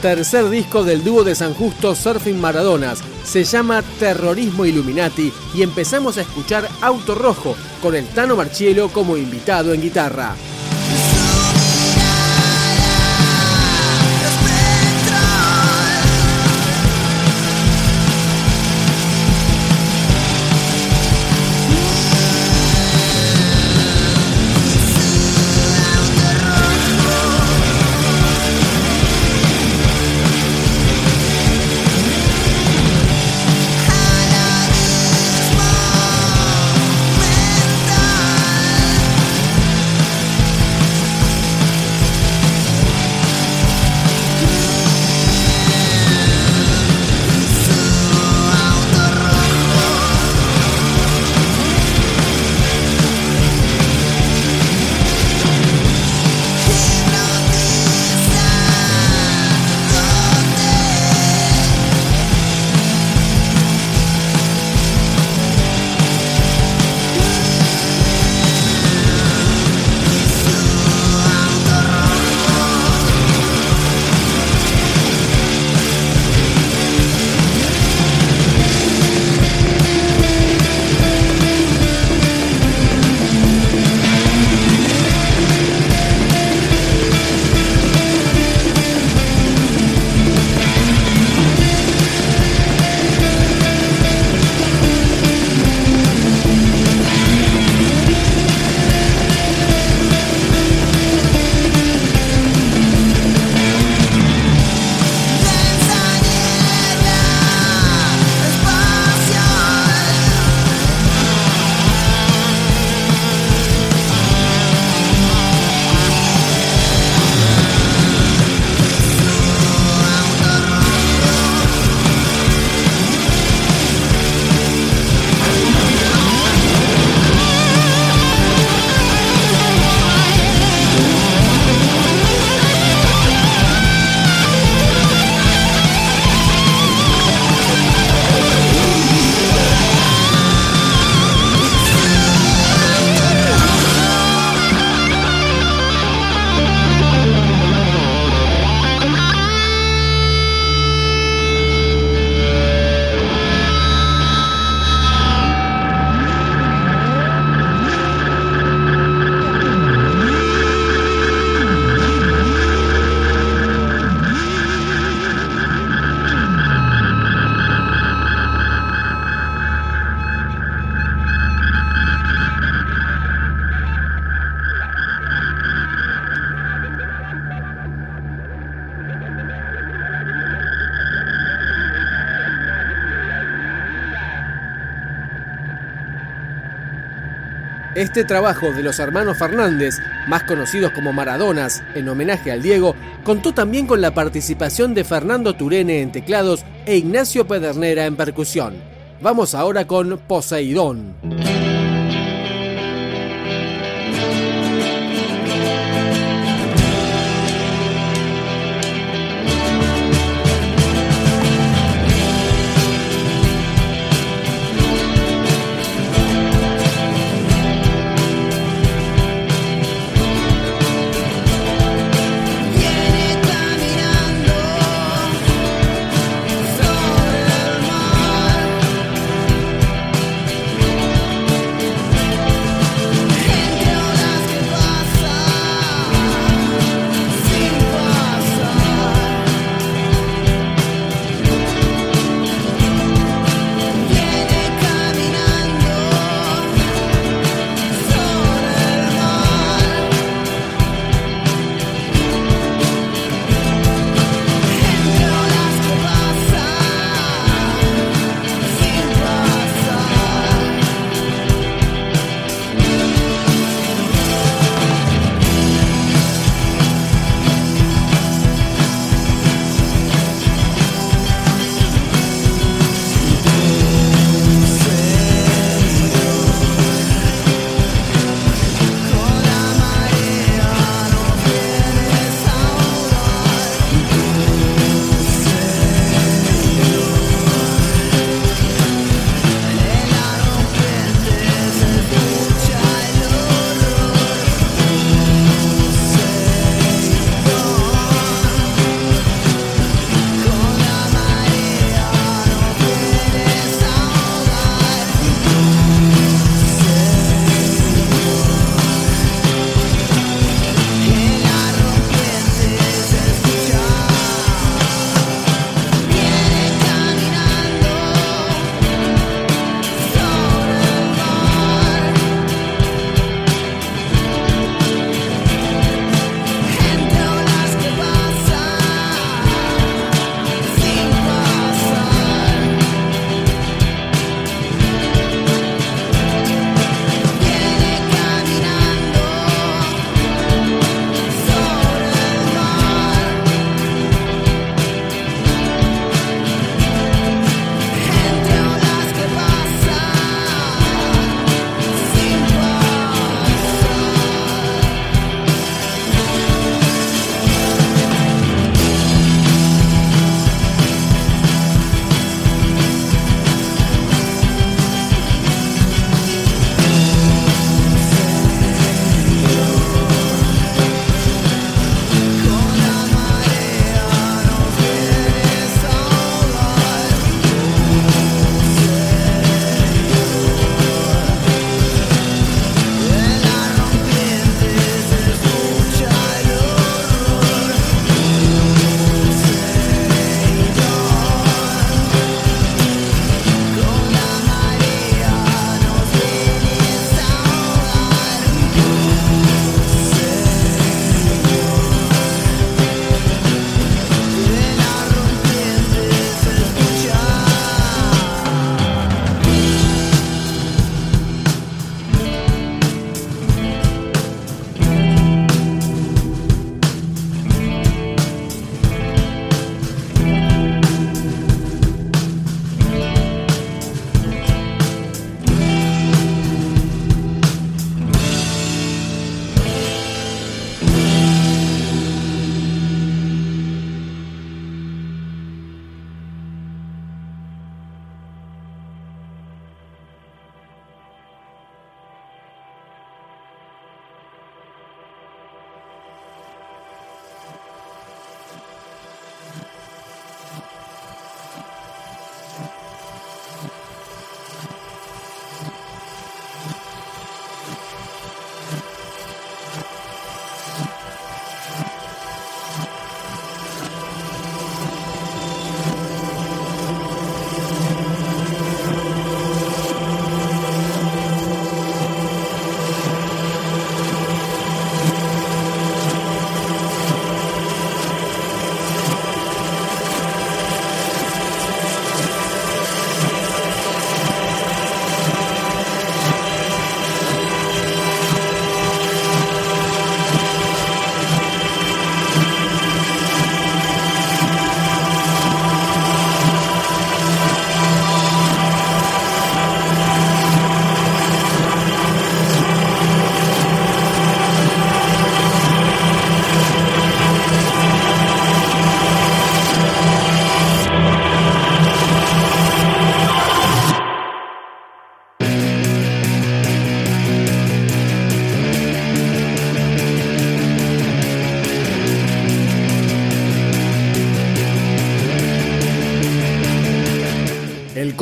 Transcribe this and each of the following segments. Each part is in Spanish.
Tercer disco del dúo de San Justo Surfing Maradonas. Se llama Terrorismo Illuminati y empezamos a escuchar Auto Rojo con el Tano Marchielo como invitado en guitarra. Este trabajo de los hermanos Fernández, más conocidos como Maradonas, en homenaje al Diego, contó también con la participación de Fernando Turene en teclados e Ignacio Pedernera en percusión. Vamos ahora con Poseidón.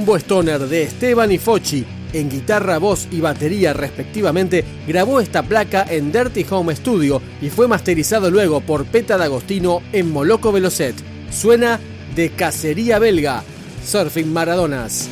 Combo stoner de Esteban y Fochi, en guitarra, voz y batería respectivamente, grabó esta placa en Dirty Home Studio y fue masterizado luego por Peta D'Agostino en Moloco Velocet. Suena de Cacería Belga, Surfing Maradonas.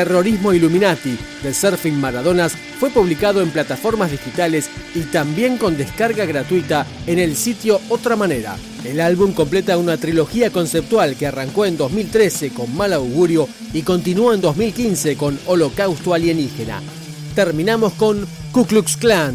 Terrorismo Illuminati de Surfing Maradonas fue publicado en plataformas digitales y también con descarga gratuita en el sitio Otra Manera. El álbum completa una trilogía conceptual que arrancó en 2013 con Mal Augurio y continuó en 2015 con Holocausto Alienígena. Terminamos con Ku Klux Klan.